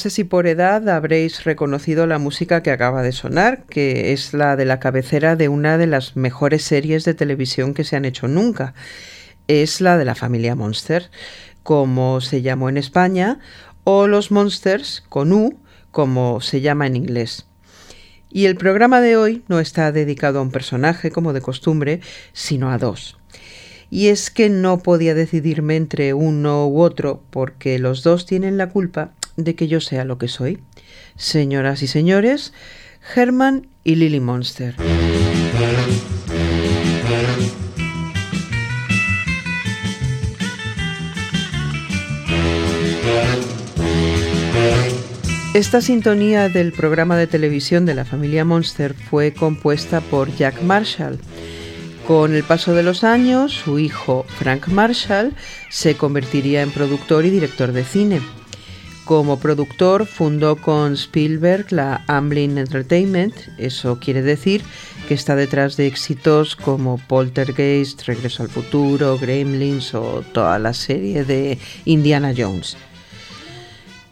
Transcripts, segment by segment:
Sé si por edad habréis reconocido la música que acaba de sonar, que es la de la cabecera de una de las mejores series de televisión que se han hecho nunca. Es la de la familia Monster, como se llamó en España, o los Monsters con U, como se llama en inglés. Y el programa de hoy no está dedicado a un personaje, como de costumbre, sino a dos. Y es que no podía decidirme entre uno u otro, porque los dos tienen la culpa de que yo sea lo que soy. Señoras y señores, Herman y Lily Monster. Esta sintonía del programa de televisión de la familia Monster fue compuesta por Jack Marshall. Con el paso de los años, su hijo Frank Marshall se convertiría en productor y director de cine. Como productor fundó con Spielberg la Amblin Entertainment, eso quiere decir que está detrás de éxitos como Poltergeist, Regreso al Futuro, Gremlins o toda la serie de Indiana Jones.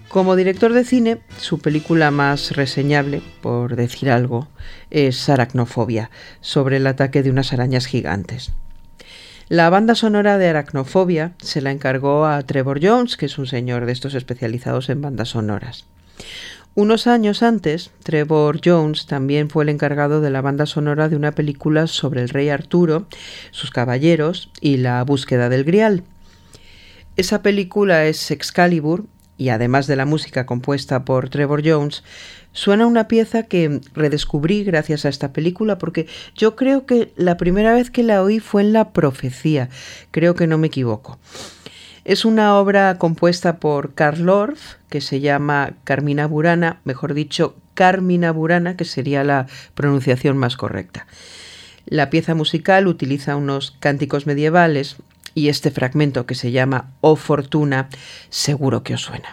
Como director de cine, su película más reseñable, por decir algo, es Aracnofobia, sobre el ataque de unas arañas gigantes. La banda sonora de Aracnofobia se la encargó a Trevor Jones, que es un señor de estos especializados en bandas sonoras. Unos años antes, Trevor Jones también fue el encargado de la banda sonora de una película sobre el rey Arturo, sus caballeros y la búsqueda del Grial. Esa película es Excalibur y además de la música compuesta por Trevor Jones, suena una pieza que redescubrí gracias a esta película porque yo creo que la primera vez que la oí fue en La Profecía, creo que no me equivoco. Es una obra compuesta por Karl Orff que se llama Carmina Burana, mejor dicho, Carmina Burana, que sería la pronunciación más correcta. La pieza musical utiliza unos cánticos medievales y este fragmento que se llama O Fortuna seguro que os suena.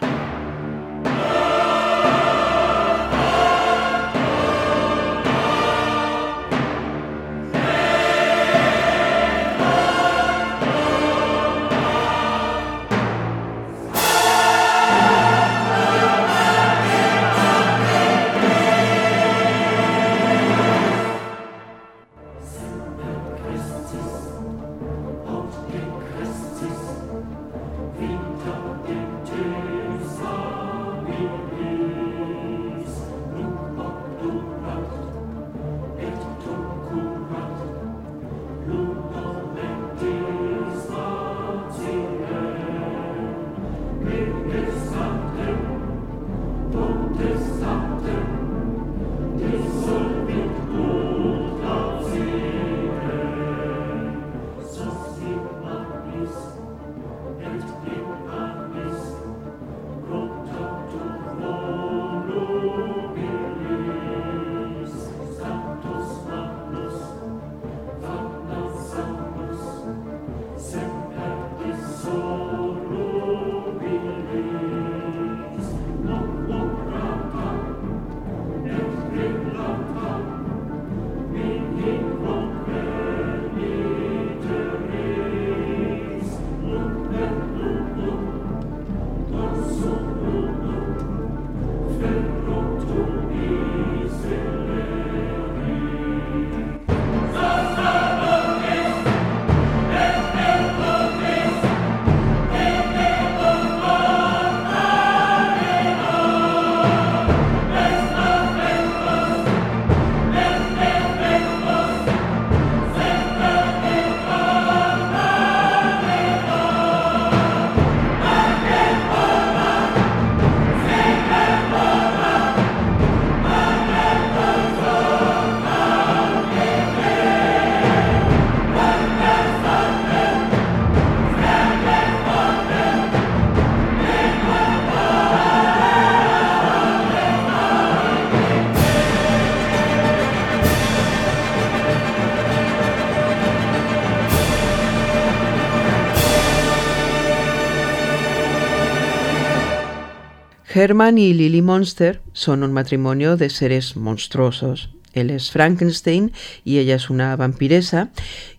Herman y Lily Monster son un matrimonio de seres monstruosos. Él es Frankenstein y ella es una vampiresa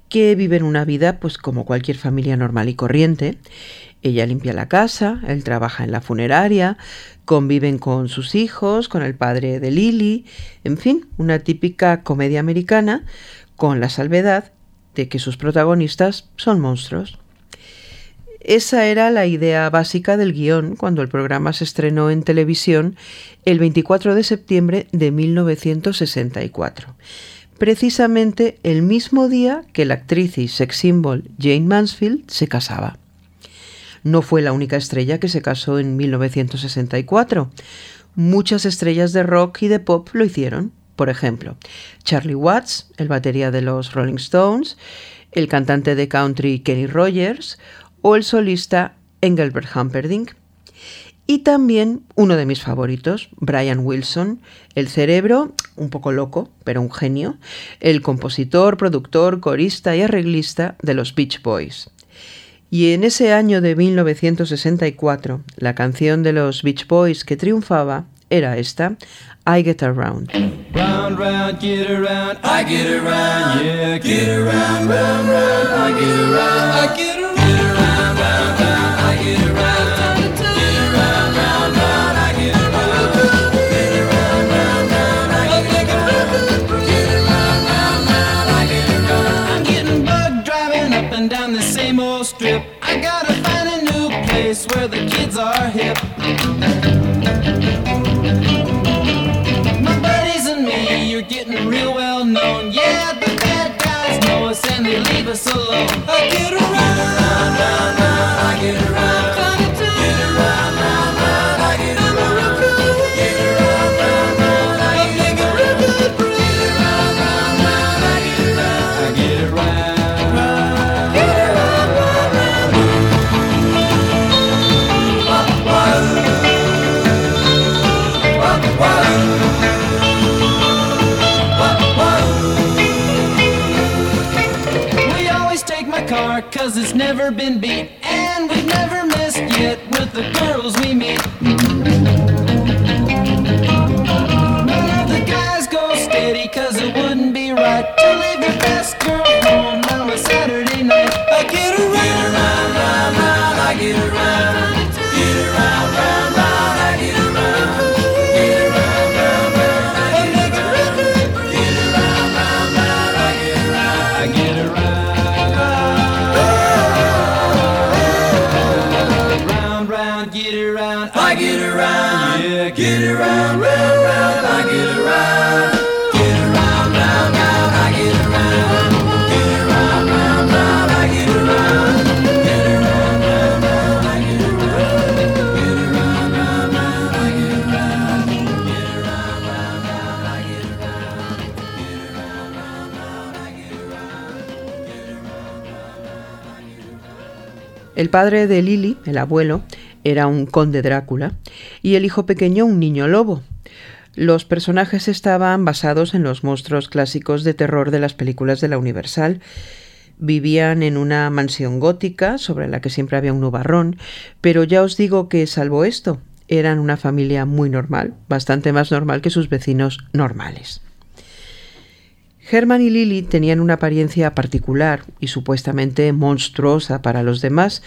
que viven una vida pues como cualquier familia normal y corriente. Ella limpia la casa, él trabaja en la funeraria, conviven con sus hijos, con el padre de Lily, en fin, una típica comedia americana con la salvedad de que sus protagonistas son monstruos. Esa era la idea básica del guion cuando el programa se estrenó en televisión el 24 de septiembre de 1964, precisamente el mismo día que la actriz y sex symbol Jane Mansfield se casaba. No fue la única estrella que se casó en 1964. Muchas estrellas de rock y de pop lo hicieron. Por ejemplo, Charlie Watts, el batería de los Rolling Stones, el cantante de country Kenny Rogers o el solista Engelbert Humperdinck. Y también uno de mis favoritos, Brian Wilson, el cerebro, un poco loco, pero un genio, el compositor, productor, corista y arreglista de los Beach Boys. Y en ese año de 1964, la canción de los Beach Boys que triunfaba era esta, I Get Around. I get around. Where the kids are hip. and beat El padre de Lily, el abuelo, era un conde Drácula y el hijo pequeño un niño lobo. Los personajes estaban basados en los monstruos clásicos de terror de las películas de la Universal. Vivían en una mansión gótica sobre la que siempre había un nubarrón, pero ya os digo que, salvo esto, eran una familia muy normal, bastante más normal que sus vecinos normales. Herman y Lily tenían una apariencia particular y supuestamente monstruosa para los demás.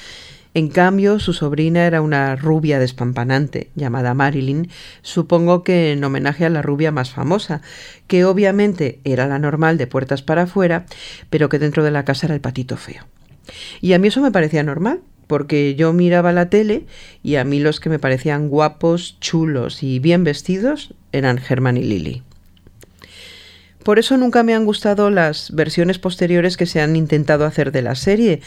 En cambio, su sobrina era una rubia despampanante, llamada Marilyn, supongo que en homenaje a la rubia más famosa, que obviamente era la normal de puertas para afuera, pero que dentro de la casa era el patito feo. Y a mí eso me parecía normal, porque yo miraba la tele y a mí los que me parecían guapos, chulos y bien vestidos eran Herman y Lily. Por eso nunca me han gustado las versiones posteriores que se han intentado hacer de la serie,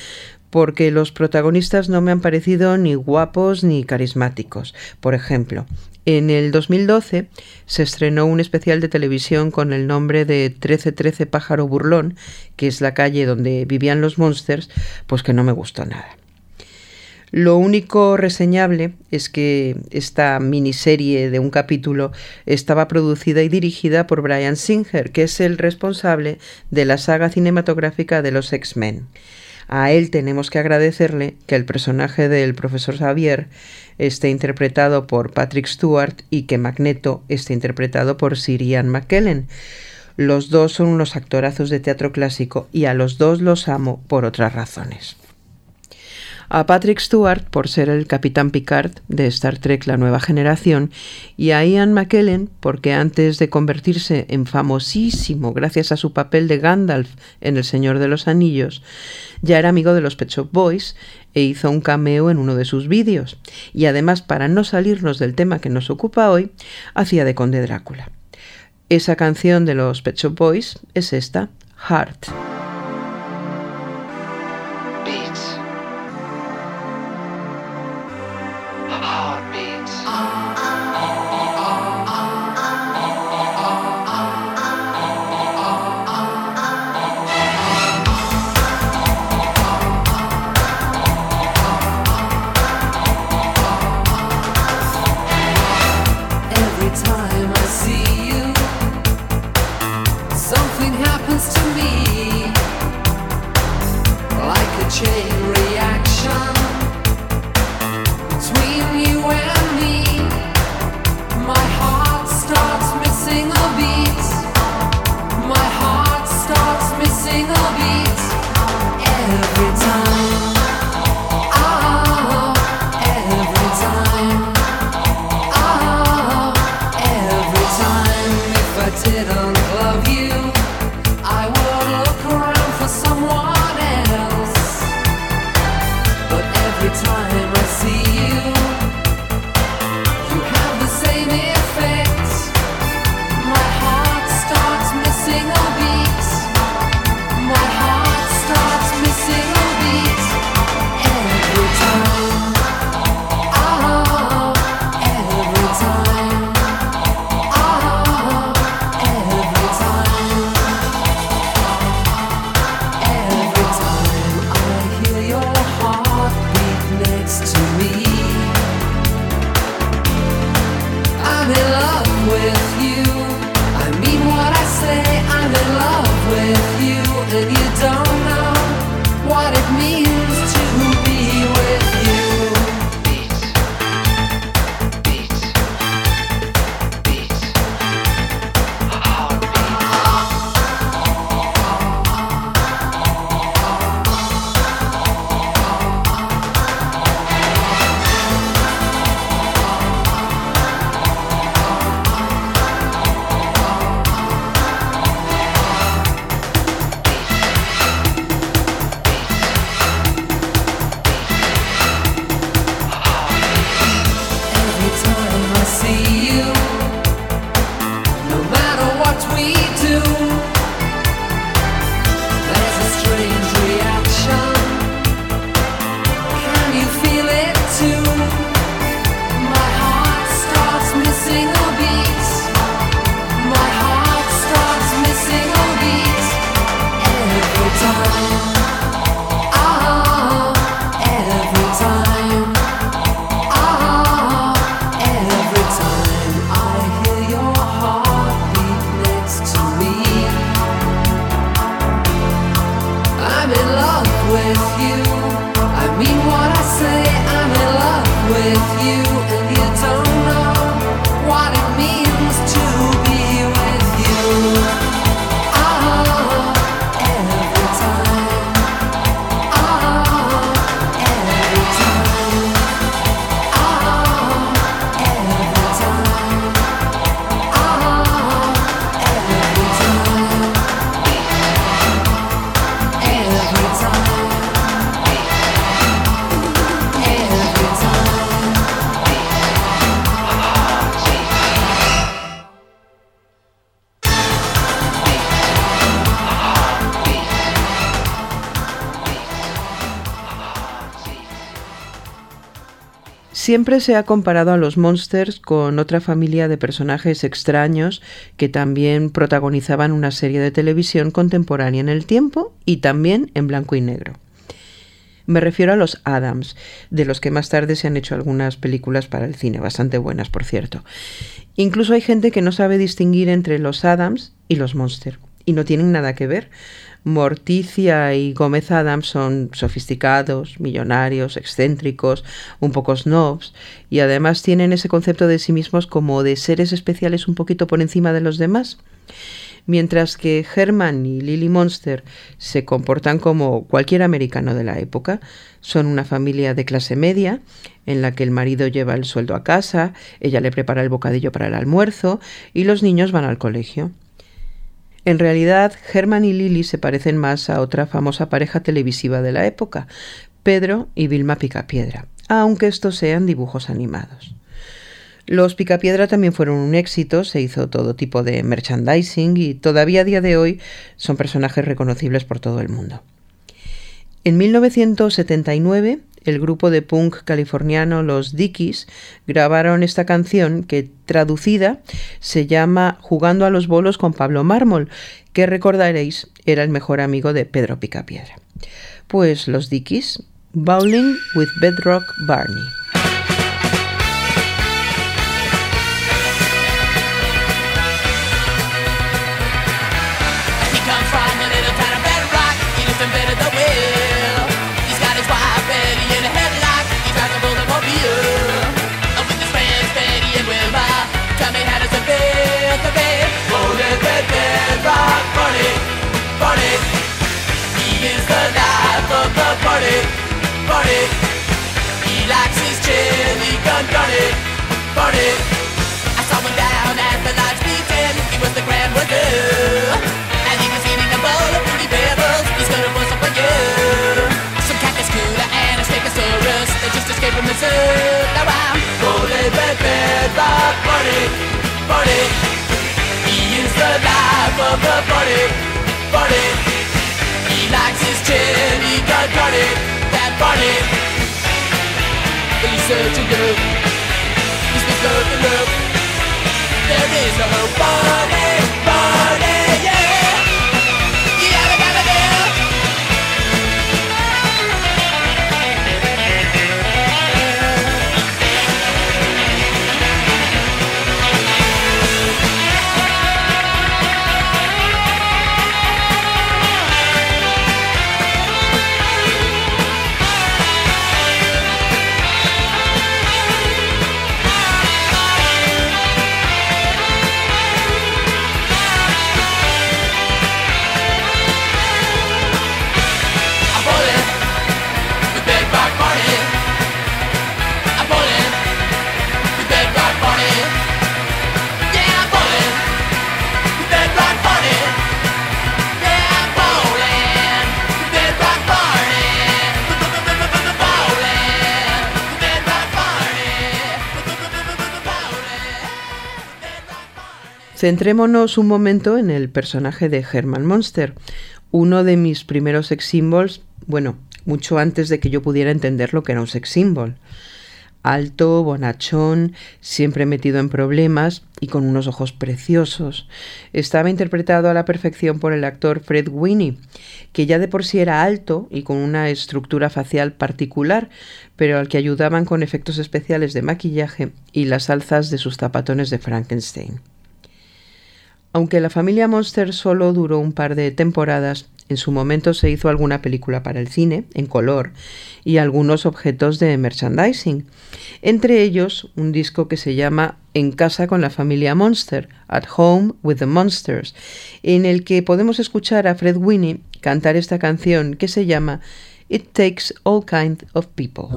porque los protagonistas no me han parecido ni guapos ni carismáticos. Por ejemplo, en el 2012 se estrenó un especial de televisión con el nombre de 1313 Pájaro Burlón, que es la calle donde vivían los monsters, pues que no me gustó nada. Lo único reseñable es que esta miniserie de un capítulo estaba producida y dirigida por Brian Singer, que es el responsable de la saga cinematográfica de los X-Men. A él tenemos que agradecerle que el personaje del profesor Xavier esté interpretado por Patrick Stewart y que Magneto esté interpretado por Sir Ian McKellen. Los dos son unos actorazos de teatro clásico y a los dos los amo por otras razones a Patrick Stewart por ser el Capitán Picard de Star Trek La Nueva Generación y a Ian McKellen porque antes de convertirse en famosísimo gracias a su papel de Gandalf en El Señor de los Anillos, ya era amigo de los Pet Shop Boys e hizo un cameo en uno de sus vídeos. Y además, para no salirnos del tema que nos ocupa hoy, hacía de Conde Drácula. Esa canción de los Pet Shop Boys es esta, Heart. Siempre se ha comparado a los Monsters con otra familia de personajes extraños que también protagonizaban una serie de televisión contemporánea en el tiempo y también en blanco y negro. Me refiero a los Adams, de los que más tarde se han hecho algunas películas para el cine, bastante buenas, por cierto. Incluso hay gente que no sabe distinguir entre los Adams y los Monsters, y no tienen nada que ver. Morticia y Gómez Adams son sofisticados, millonarios, excéntricos, un poco snobs, y además tienen ese concepto de sí mismos como de seres especiales un poquito por encima de los demás mientras que Herman y Lily Monster se comportan como cualquier americano de la época. Son una familia de clase media, en la que el marido lleva el sueldo a casa, ella le prepara el bocadillo para el almuerzo y los niños van al colegio. En realidad, Herman y Lily se parecen más a otra famosa pareja televisiva de la época, Pedro y Vilma Picapiedra, aunque estos sean dibujos animados. Los Picapiedra también fueron un éxito, se hizo todo tipo de merchandising y todavía a día de hoy son personajes reconocibles por todo el mundo. En 1979, el grupo de punk californiano Los Dickies grabaron esta canción que traducida se llama Jugando a los bolos con Pablo Mármol, que recordaréis era el mejor amigo de Pedro Picapiedra. Pues los Dickies, Bowling with Bedrock Barney. Chili party, party. I saw him down at the. He was the grand. And he was eating a bowl of fruity pebbles. You. Some cactus cooler and a stegosaurus. They just escaped from the zoo. Now I'm party, party. He is the life party, party likes his chin, he got got it, that bunny searching you. Is this love enough? There is no hope Centrémonos un momento en el personaje de Herman Monster, uno de mis primeros sex symbols, bueno, mucho antes de que yo pudiera entender lo que era un sex symbol. Alto, bonachón, siempre metido en problemas y con unos ojos preciosos. Estaba interpretado a la perfección por el actor Fred Winnie, que ya de por sí era alto y con una estructura facial particular, pero al que ayudaban con efectos especiales de maquillaje y las alzas de sus zapatones de Frankenstein. Aunque la familia Monster solo duró un par de temporadas, en su momento se hizo alguna película para el cine, en color, y algunos objetos de merchandising. Entre ellos, un disco que se llama En casa con la familia Monster, At Home with the Monsters, en el que podemos escuchar a Fred Winnie cantar esta canción que se llama It Takes All Kinds of People.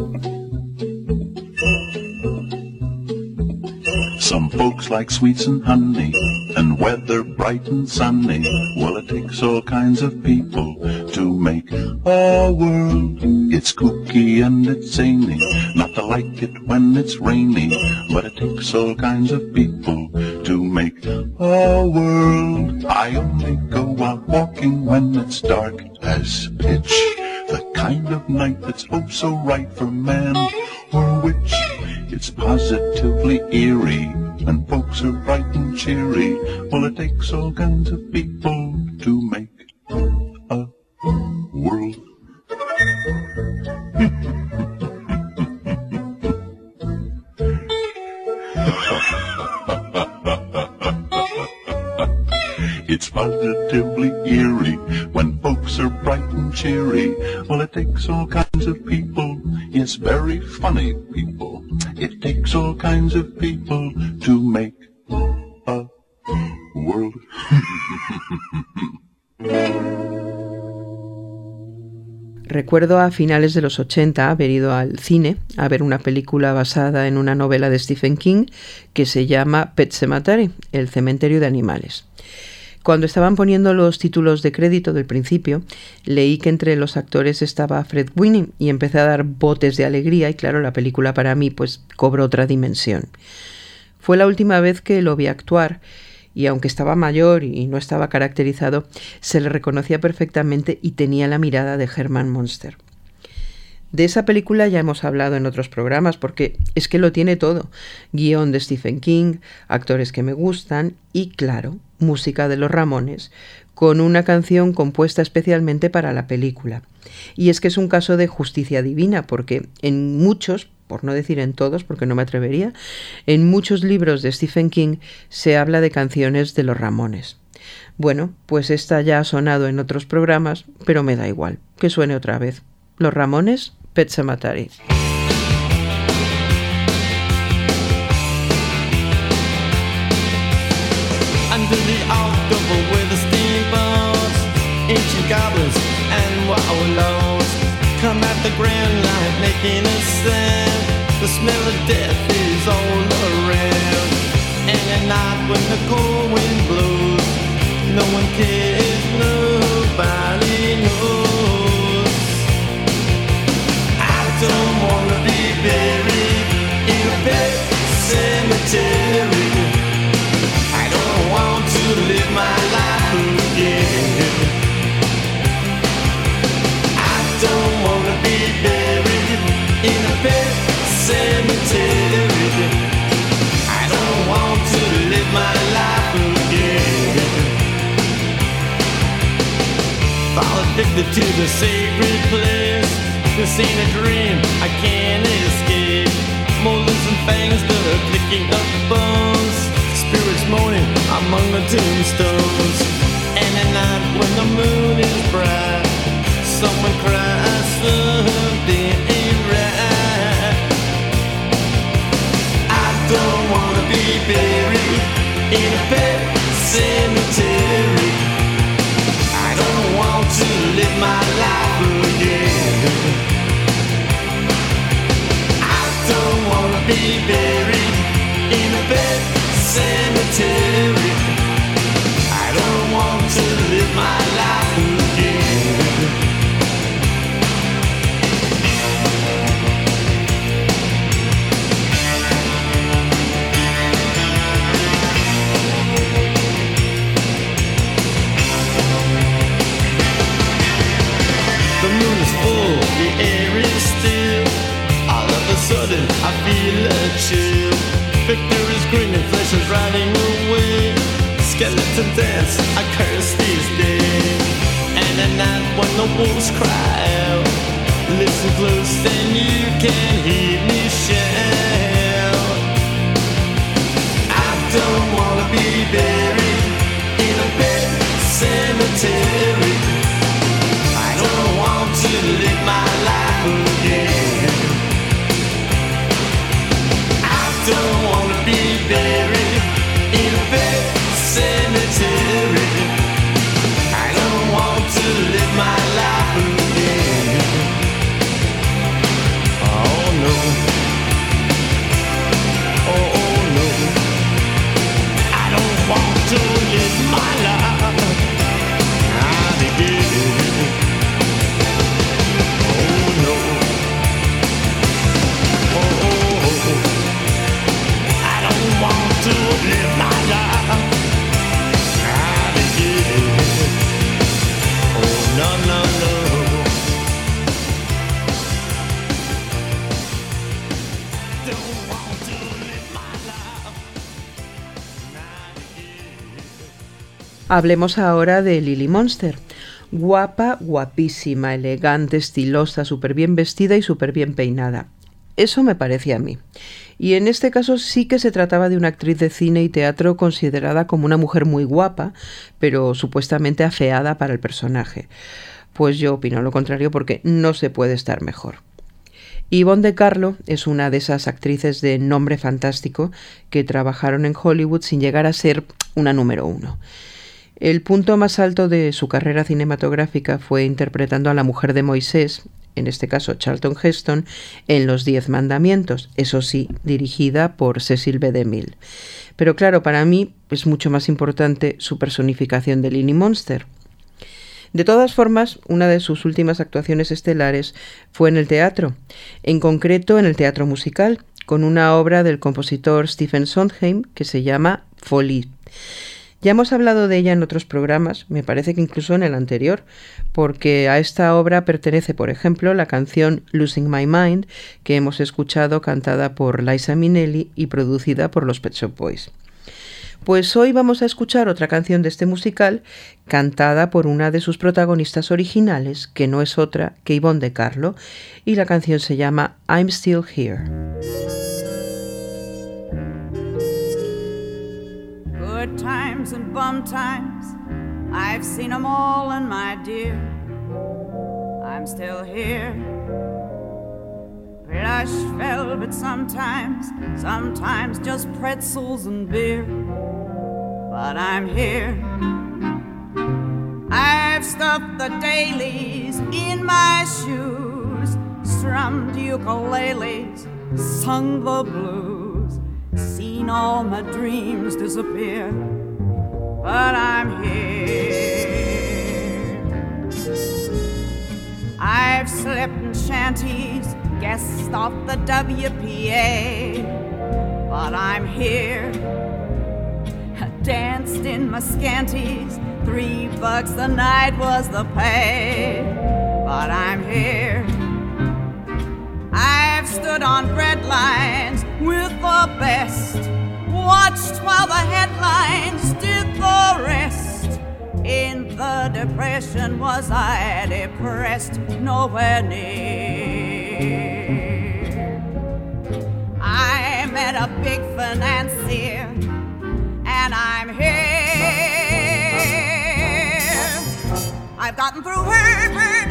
Some folks like sweets and honey and weather bright and sunny. Well, it takes all kinds of people to make a world. It's kooky and it's zany, not to like it when it's rainy. But it takes all kinds of people to make a world. I only go out walking when it's dark as pitch. The kind of night that's oh so right for man or witch. It's positively eerie when folks are bright and cheery. Well, it takes all kinds of people to make a world. it's positively eerie when folks are bright and cheery. Well, it takes all kinds of people, yes, very funny people. Recuerdo a finales de los 80 haber ido al cine a ver una película basada en una novela de Stephen King que se llama Pet Cemetery, el cementerio de animales. Cuando estaban poniendo los títulos de crédito del principio, leí que entre los actores estaba Fred Winnie y empecé a dar botes de alegría y claro, la película para mí pues cobró otra dimensión. Fue la última vez que lo vi actuar y aunque estaba mayor y no estaba caracterizado, se le reconocía perfectamente y tenía la mirada de Herman Monster. De esa película ya hemos hablado en otros programas porque es que lo tiene todo. Guión de Stephen King, actores que me gustan y, claro, música de los Ramones, con una canción compuesta especialmente para la película. Y es que es un caso de justicia divina porque en muchos, por no decir en todos, porque no me atrevería, en muchos libros de Stephen King se habla de canciones de los Ramones. Bueno, pues esta ya ha sonado en otros programas, pero me da igual, que suene otra vez. Los Ramones, Pet Sematary. Under the October with the steamboats, ancient goblins and wallows come at the grand light making a sound. The smell of death is all around. And at night when the cold wind blows, no one cares, addicted to live my life like I don't want to be buried in a fence cemetery I don't want to live my life like this But I'll dig the sacred place. This ain't a dream, I can't escape. Molars that are picking up bones. Spirits moaning among the tombstones. And at night when the moon is bright, Hablemos ahora de Lily Monster. Guapa, guapísima, elegante, estilosa, súper bien vestida y súper bien peinada. Eso me parece a mí. Y en este caso sí que se trataba de una actriz de cine y teatro considerada como una mujer muy guapa, pero supuestamente afeada para el personaje. Pues yo opino lo contrario porque no se puede estar mejor. Yvonne de Carlo es una de esas actrices de nombre fantástico que trabajaron en Hollywood sin llegar a ser una número uno. El punto más alto de su carrera cinematográfica fue interpretando a la mujer de Moisés, en este caso Charlton Heston, en Los Diez Mandamientos, eso sí, dirigida por Cecil B. DeMille. Pero claro, para mí es mucho más importante su personificación de Lily Monster. De todas formas, una de sus últimas actuaciones estelares fue en el teatro, en concreto en el teatro musical, con una obra del compositor Stephen Sondheim que se llama Folie. Ya hemos hablado de ella en otros programas, me parece que incluso en el anterior, porque a esta obra pertenece, por ejemplo, la canción Losing My Mind, que hemos escuchado cantada por Liza Minnelli y producida por los Pet Shop Boys. Pues hoy vamos a escuchar otra canción de este musical cantada por una de sus protagonistas originales, que no es otra que Yvonne de Carlo, y la canción se llama I'm Still Here. Times and bum times, I've seen them all, and my dear, I'm still here. Plush velvet sometimes, sometimes just pretzels and beer. But I'm here. I've stuffed the dailies in my shoes, strummed ukuleles, sung the blues, seen all my dreams disappear. But I'm here. I've slept in shanties guest off the WPA. But I'm here, I danced in my scanties. Three bucks a night was the pay. But I'm here. I've stood on bread lines with the best. Watched while the headlines did the rest. In the depression, was I depressed? Nowhere near. I met a big financier, and I'm here. I've gotten through Herbert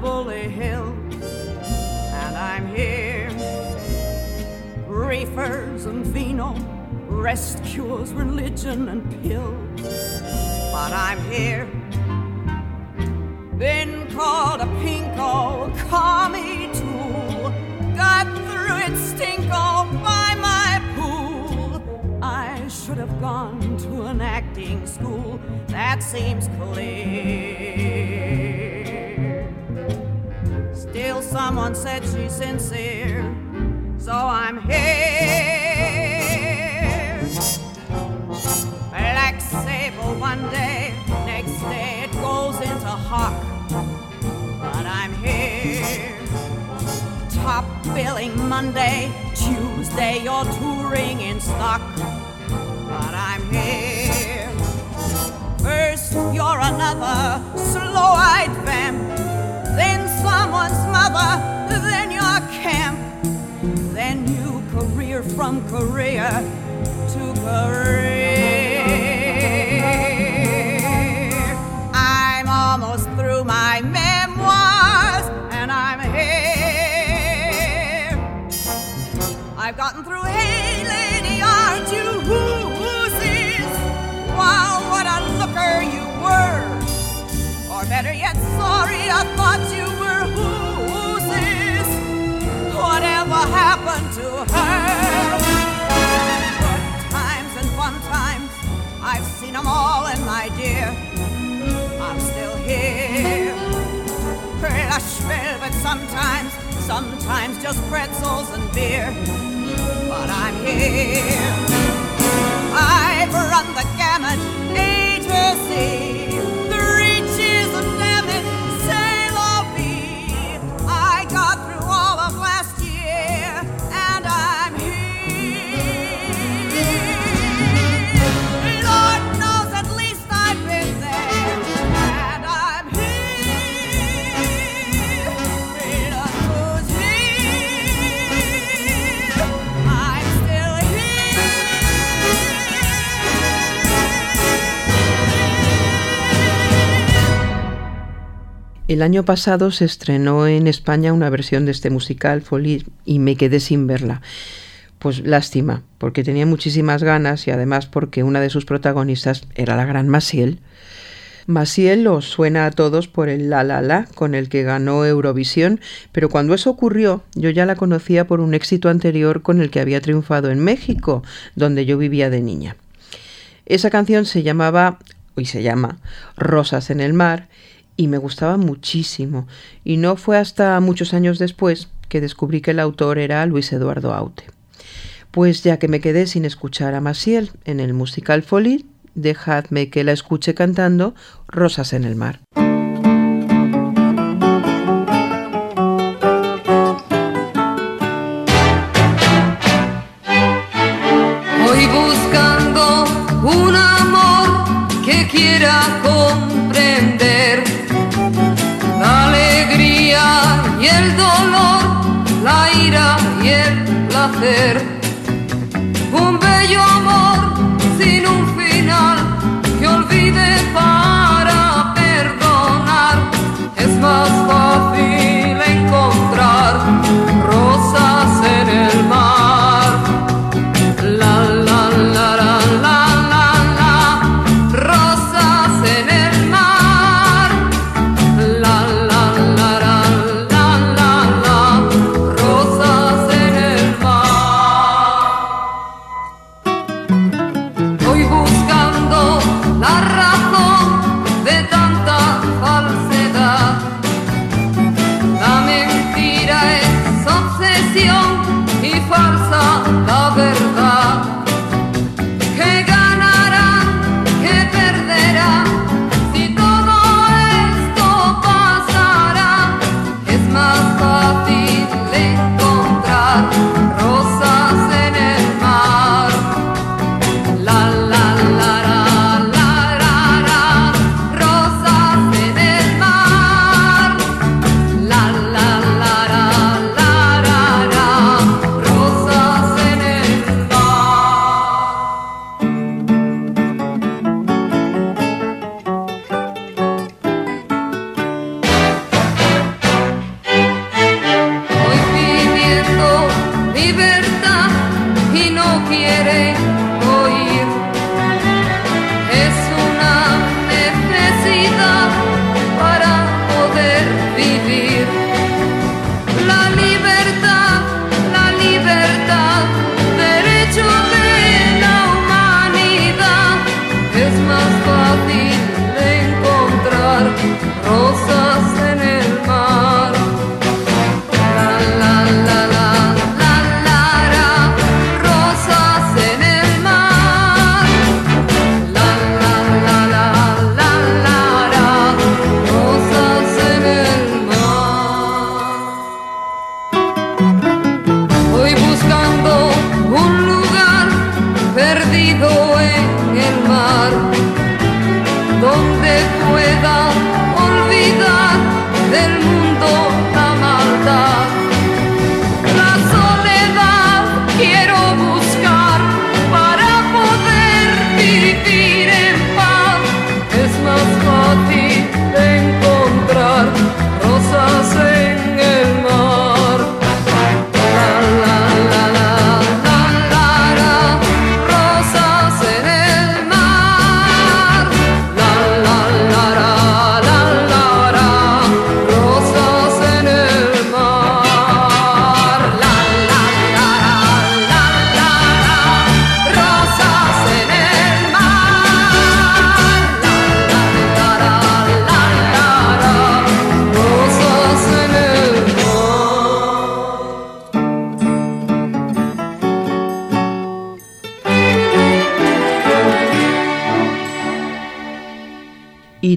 Beverly Hills, and I'm here. Reefers and vino, rest cures, religion and pills, but I'm here. Been called a pinko, commie tool, got through it stinko by my pool. I should have gone to an acting school, that seems clear. Still, someone said she's sincere, so I'm here. Black sable one day, next day it goes into hawk. But I'm here. Top billing Monday, Tuesday you're touring in stock. But I'm here. First you're another slow-eyed vamp, someone's mother, then your camp, then you career from career to career. Them all, and my dear, I'm still here. Plush velvet sometimes, sometimes just pretzels and beer. But I'm here. I've run the gamut, A to Z. El año pasado se estrenó en España una versión de este musical, Folie, y me quedé sin verla. Pues lástima, porque tenía muchísimas ganas y además porque una de sus protagonistas era la gran Maciel. Maciel os suena a todos por el La La La con el que ganó Eurovisión, pero cuando eso ocurrió yo ya la conocía por un éxito anterior con el que había triunfado en México, donde yo vivía de niña. Esa canción se llamaba, y se llama, Rosas en el Mar, y me gustaba muchísimo, y no fue hasta muchos años después que descubrí que el autor era Luis Eduardo Aute. Pues ya que me quedé sin escuchar a Maciel en el musical Folie, dejadme que la escuche cantando Rosas en el mar.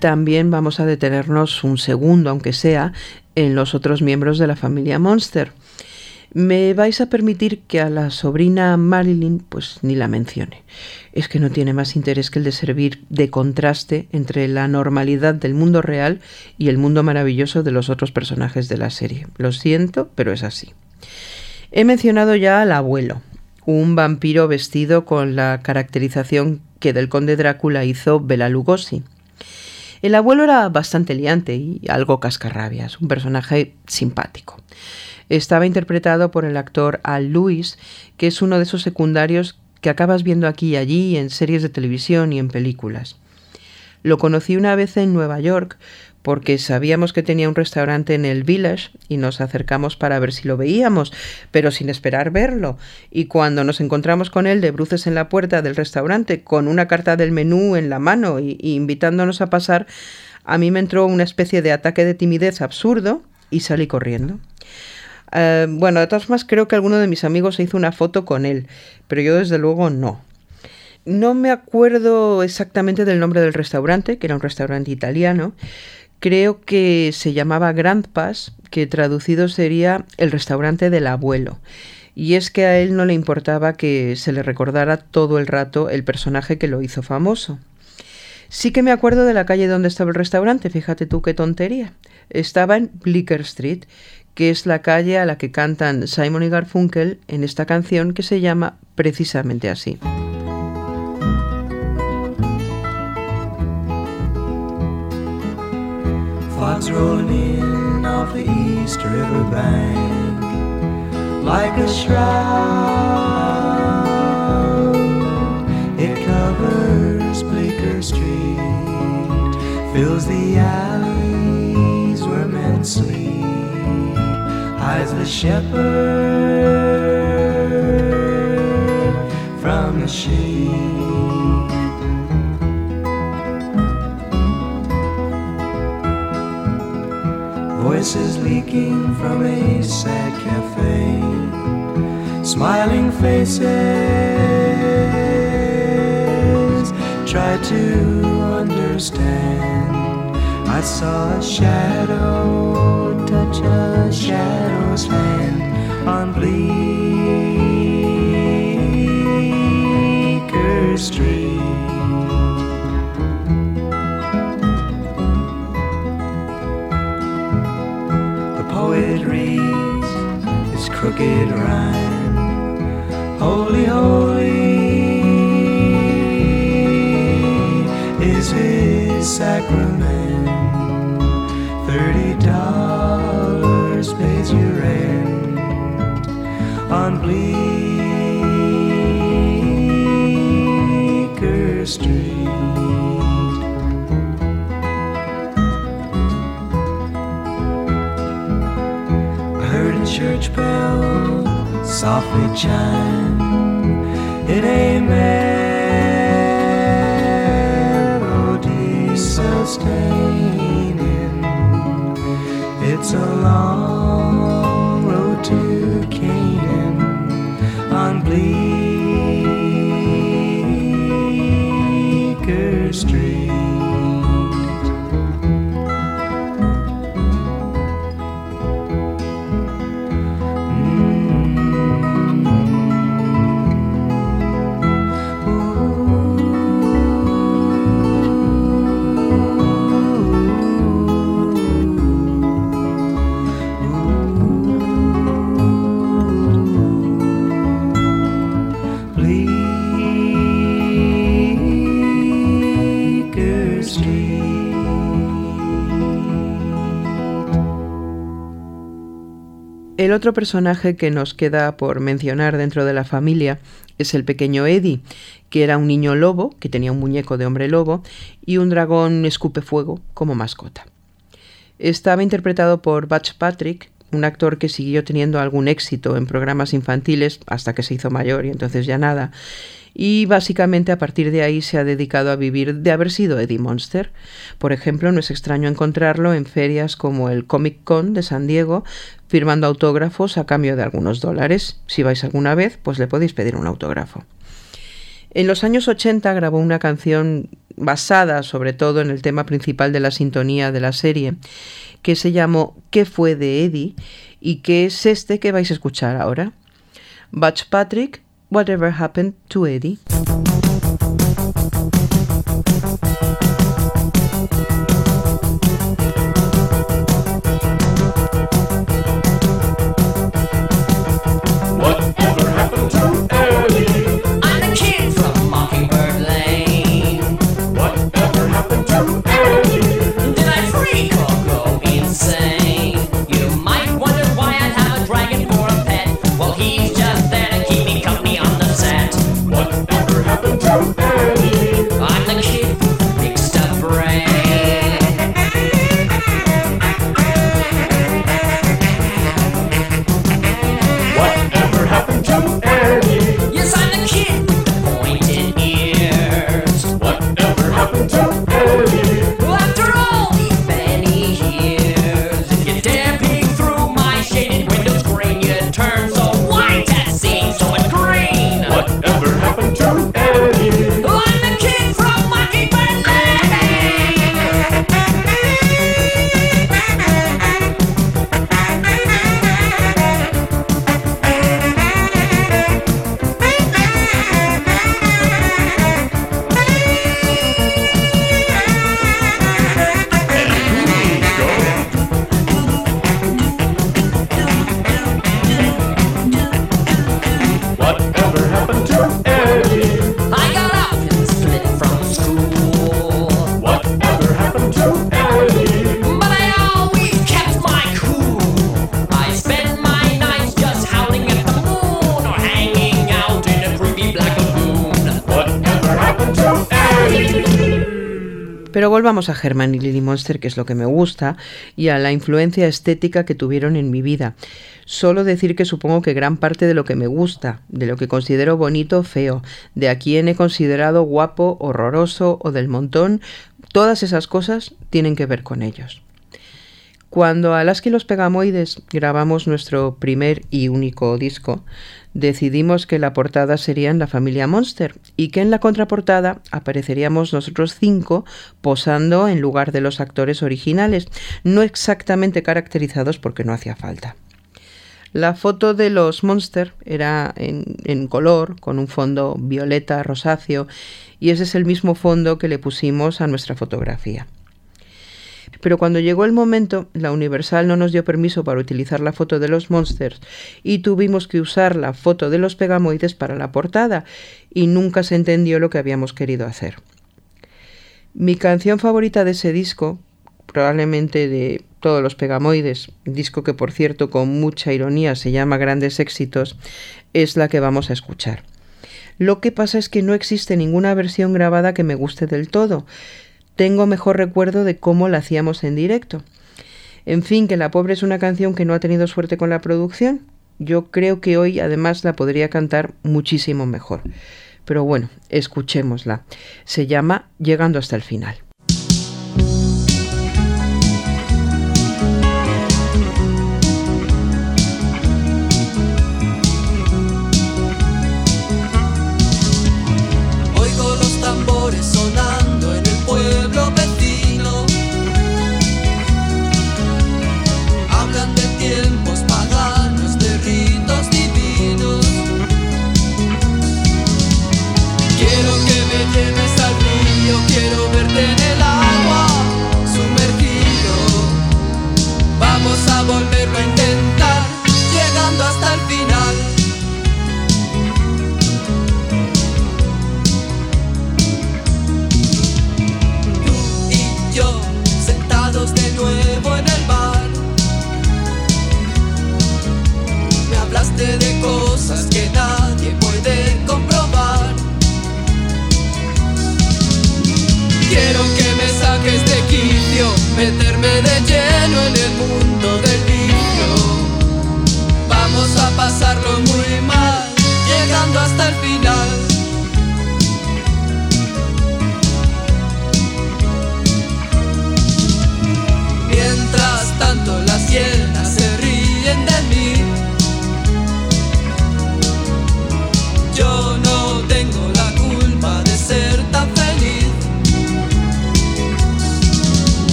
También vamos a detenernos un segundo, aunque sea, en los otros miembros de la familia Monster. Me vais a permitir que a la sobrina Marilyn pues ni la mencione. Es que no tiene más interés que el de servir de contraste entre la normalidad del mundo real y el mundo maravilloso de los otros personajes de la serie. Lo siento, pero es así. He mencionado ya al abuelo, un vampiro vestido con la caracterización que del conde Drácula hizo Bela Lugosi. El abuelo era bastante liante y algo cascarrabias, un personaje simpático. Estaba interpretado por el actor Al Lewis, que es uno de esos secundarios que acabas viendo aquí y allí en series de televisión y en películas. Lo conocí una vez en Nueva York porque sabíamos que tenía un restaurante en el Village y nos acercamos para ver si lo veíamos, pero sin esperar verlo. Y cuando nos encontramos con él de bruces en la puerta del restaurante, con una carta del menú en la mano y, invitándonos a pasar, a mí me entró una especie de ataque de timidez absurdo y salí corriendo. Eh, bueno, de todas formas creo que alguno de mis amigos se hizo una foto con él, pero yo desde luego no. No me acuerdo exactamente del nombre del restaurante, que era un restaurante italiano, creo que se llamaba Grandpas, que traducido sería el restaurante del abuelo. Y es que a él no le importaba que se le recordara todo el rato el personaje que lo hizo famoso. Sí que me acuerdo de la calle donde estaba el restaurante, fíjate tú qué tontería. Estaba en Bleecker Street, que es la calle a la que cantan Simon y Garfunkel en esta canción que se llama precisamente así. Fox rolling in off the East River bank like a shroud. It covers Bleecker Street, fills the alleys where men sleep, hides the shepherd from the sheep. Voices leaking from a sad cafe, smiling faces try to understand. I saw a shadow touch a shadow's hand on Bleecker Street. Crooked rhyme. Holy, holy is his sacrament. Thirty dollars pays your rent on Bleecker softly chime in a melody sustaining. It's a long El otro personaje que nos queda por mencionar dentro de la familia es el pequeño Eddie, que era un niño lobo, que tenía un muñeco de hombre lobo, y un dragón escupe fuego como mascota. Estaba interpretado por Butch Patrick, un actor que siguió teniendo algún éxito en programas infantiles hasta que se hizo mayor y entonces ya nada. Y básicamente a partir de ahí se ha dedicado a vivir de haber sido Eddie Monster. Por ejemplo, no es extraño encontrarlo en ferias como el Comic Con de San Diego, firmando autógrafos a cambio de algunos dólares. Si vais alguna vez, pues le podéis pedir un autógrafo. En los años 80 grabó una canción basada sobre todo en el tema principal de la sintonía de la serie, que se llamó ¿Qué fue de Eddie? y que es este que vais a escuchar ahora. Butch Patrick, Whatever Happened to Eddie. A Herman y Lily Monster, que es lo que me gusta, y a la influencia estética que tuvieron en mi vida. Solo decir que supongo que gran parte de lo que me gusta, de lo que considero bonito feo, de a quién he considerado guapo, horroroso o del montón, todas esas cosas tienen que ver con ellos. Cuando Alaska y los Pegamoides grabamos nuestro primer y único disco, decidimos que la portada sería en la familia Monster y que en la contraportada apareceríamos nosotros cinco posando en lugar de los actores originales, no exactamente caracterizados porque no hacía falta. La foto de los Monster era en, en, color, con un fondo violeta rosáceo, y ese es el mismo fondo que le pusimos a nuestra fotografía. Pero cuando llegó el momento, la Universal no nos dio permiso para utilizar la foto de los Monsters y tuvimos que usar la foto de los Pegamoides para la portada y nunca se entendió lo que habíamos querido hacer. Mi canción favorita de ese disco, probablemente de todos los Pegamoides, disco que por cierto con mucha ironía se llama Grandes Éxitos, es la que vamos a escuchar. Lo que pasa es que no existe ninguna versión grabada que me guste del todo, tengo mejor recuerdo de cómo la hacíamos en directo. En fin, que La Pobre es una canción que no ha tenido suerte con la producción. Yo creo que hoy además la podría cantar muchísimo mejor. Pero bueno, escuchémosla. Se llama Llegando hasta el final.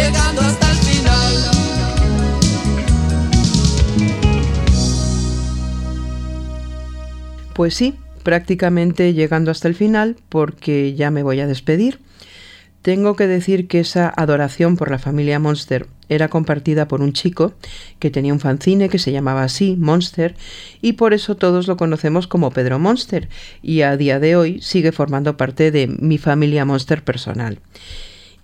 Llegando hasta el final. Pues sí, prácticamente llegando hasta el final porque ya me voy a despedir. Tengo que decir que esa adoración por la familia Monster era compartida por un chico que tenía un fanzine que se llamaba así, Monster, y por eso todos lo conocemos como Pedro Monster, y a día de hoy sigue formando parte de mi familia Monster personal.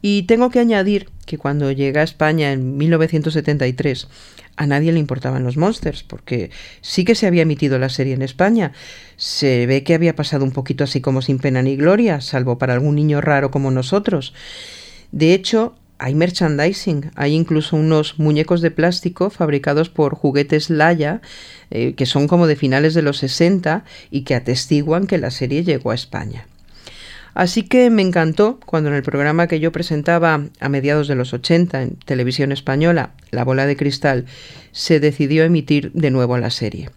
Y tengo que añadir que cuando llega a España en 1973 a nadie le importaban los monsters, porque sí que se había emitido la serie en España. Se ve que había pasado un poquito así como sin pena ni gloria, salvo para algún niño raro como nosotros. De hecho, hay merchandising, hay incluso unos muñecos de plástico fabricados por juguetes Laya, eh, que son como de finales de los 60 y que atestiguan que la serie llegó a España. Así que me encantó cuando en el programa que yo presentaba a mediados de los 80 en televisión española, La bola de cristal, se decidió emitir de nuevo la serie.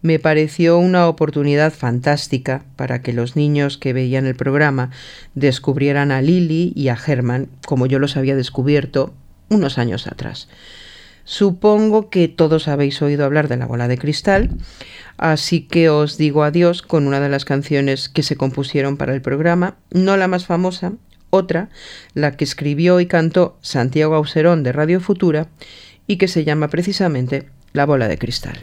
Me pareció una oportunidad fantástica para que los niños que veían el programa descubrieran a Lily y a Herman como yo los había descubierto unos años atrás. Supongo que todos habéis oído hablar de la bola de cristal, Así que os digo adiós con una de las canciones que se compusieron para el programa, no la más famosa, otra, la que escribió y cantó Santiago Auserón de Radio Futura y que se llama precisamente La bola de cristal.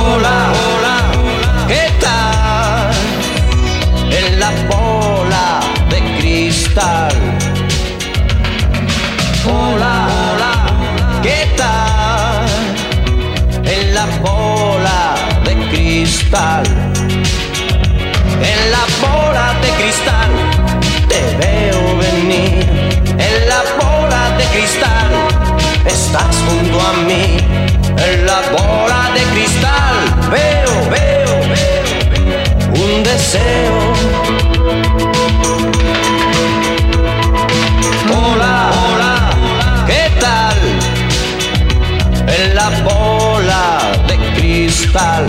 Hola, hola, ¿qué tal? En la bola deseo. Hola, hola, ¿qué tal? En la bola de cristal.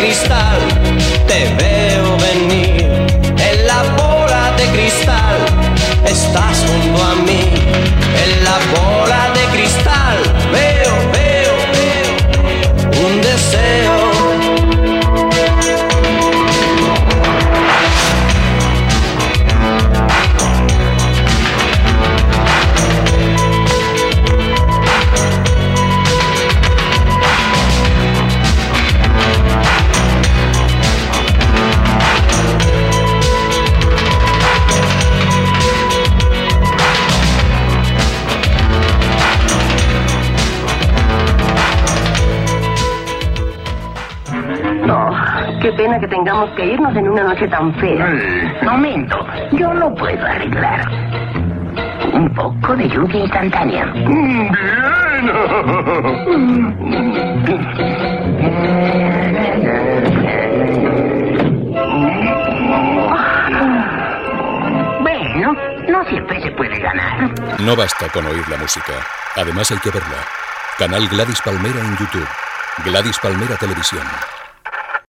Cristal te veo venir. En la bola de cristal estás tengamos que irnos en una noche tan fea. Momento, yo lo puedo arreglar. Un poco de lluvia instantánea. Bueno, no siempre se puede ganar. No basta con oír la música. Además hay que verla. Canal Gladys Palmera en YouTube. Gladys Palmera Televisión.